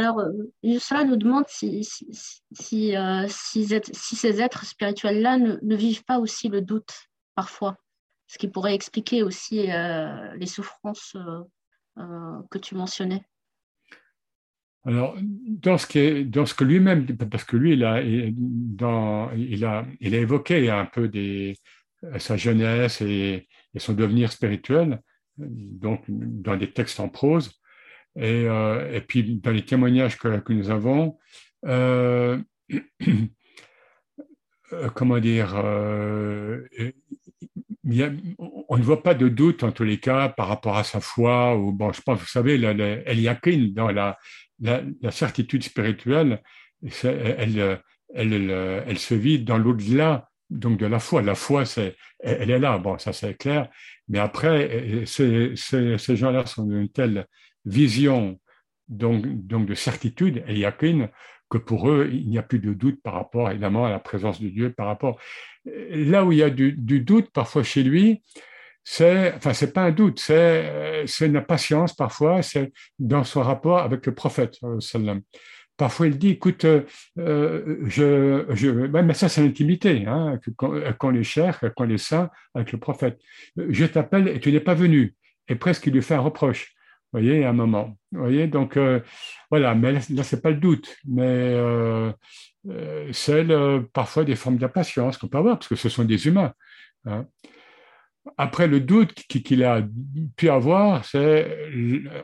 Alors, cela nous demande si, si, ces êtres spirituels-là ne, vivent pas aussi le doute parfois, ce qui pourrait expliquer aussi les souffrances que tu mentionnais. Alors, dans ce, que lui-même, parce que lui, il a, il, a, évoqué un peu des, sa jeunesse et, son devenir spirituel, donc dans des textes en prose, et, euh, et puis dans les témoignages que, nous avons, euh, euh comment dire, on ne voit pas de doute en tous les cas par rapport à sa foi. Bon, je pense, vous savez, elle y a dans la, la, certitude spirituelle, elle, elle, elle, se vit dans l'au-delà donc de la foi. La foi, c'est, elle est là, bon, ça c'est clair. Mais après, ces, ces, gens-là sont d'une telle vision donc, donc de certitude et qu'une que pour eux, il n'y a plus de doute par rapport, évidemment, à la présence de Dieu, par rapport. Là où il y a du, doute, parfois chez lui, c'est, enfin, c'est pas un doute, c'est, c'est une patience parfois, c'est dans son rapport avec le prophète. Parfois, il dit, écoute, euh, je, je, mais ça, c'est l'intimité, hein, qu'on les cherche, qu'on les saint avec le prophète. Je t'appelle et tu n'es pas venu. Et presque, il lui fait un reproche. Voyez, à un moment. Vous voyez, donc, euh, voilà, mais là, là c'est pas le doute, mais euh, euh c'est parfois des formes d'impatience qu'on peut avoir, parce que ce sont des humains. Hein. Après, le doute qu'il a pu avoir, c'est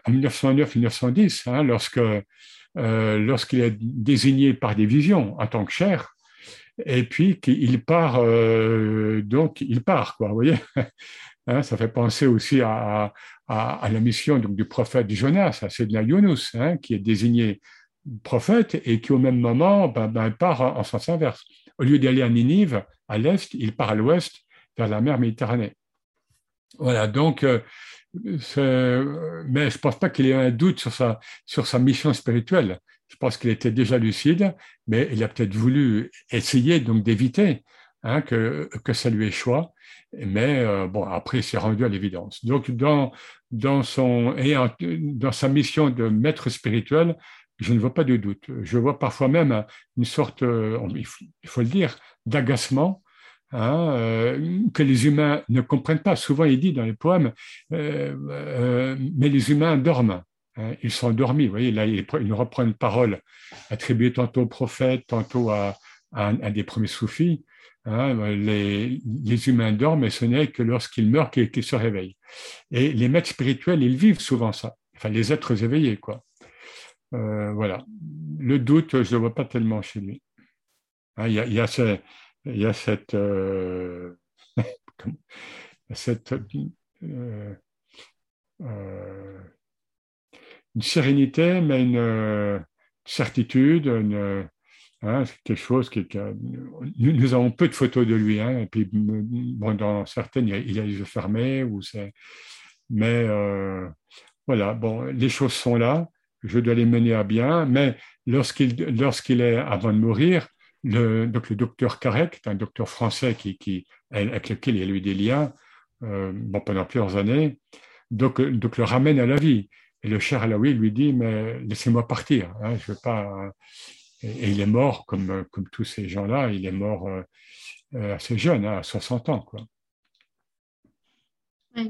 en 1909-1910, hein, lorsque, euh, lorsqu'il est désigné par des visions en tant que chair, et puis qu'il part, euh, donc il part, quoi, vous voyez hein, Ça fait penser aussi à, la mission donc, du prophète Jonas, c'est de Yunus, hein, qui est désigné prophète et qui au même moment ben, ben, part en, en sens inverse. Au lieu d'aller à Ninive, à l'est, il part à l'ouest, vers la mer Méditerranée. Voilà, donc, euh, mais je pense pas qu'il ait un doute sur sa, sur sa mission spirituelle. Je pense qu'il était déjà lucide, mais il a peut-être voulu essayer donc d'éviter hein, que, que ça lui échoue. Mais euh, bon, après, il s'est rendu à l'évidence. Donc, dans, dans, son, et dans sa mission de maître spirituel, je ne vois pas de doute. Je vois parfois même une sorte, euh, il faut le dire, d'agacement Hein, euh, que les humains ne comprennent pas. Souvent, il dit dans les poèmes, euh, euh, mais les humains dorment. Hein, ils sont endormis. Vous voyez, là, il, il reprend une parole attribuée tantôt au prophète, tantôt à, un, des premiers soufis. Hein, les, les, humains dorment et ce n'est que lorsqu'ils meurent qu'ils se réveillent. Et les maîtres spirituels, ils vivent souvent ça. Enfin, les êtres éveillés, quoi. voilà. Le doute, je ne le vois pas tellement chez lui. Il y a, il y a ce, il y a cette, euh, cette euh, euh, une sérénité, mais une certitude, une, hein, quelque chose qui, nous, avons peu de photos de lui, hein, et puis bon, dans certaines, il a, les yeux fermés, ou c'est, mais voilà, bon, les choses sont là, je dois les mener à bien, mais lorsqu'il lorsqu'il est avant de mourir, le, donc le docteur Carec, un docteur français qui, avec lequel il a eu des liens euh, pendant plusieurs années, donc, donc le ramène à la vie. Et le cher Alaoui lui dit, mais laissez-moi partir, hein, je veux pas... Et, il est mort, comme, comme tous ces gens-là, il est mort euh, assez jeune, hein, à 60 ans. Quoi.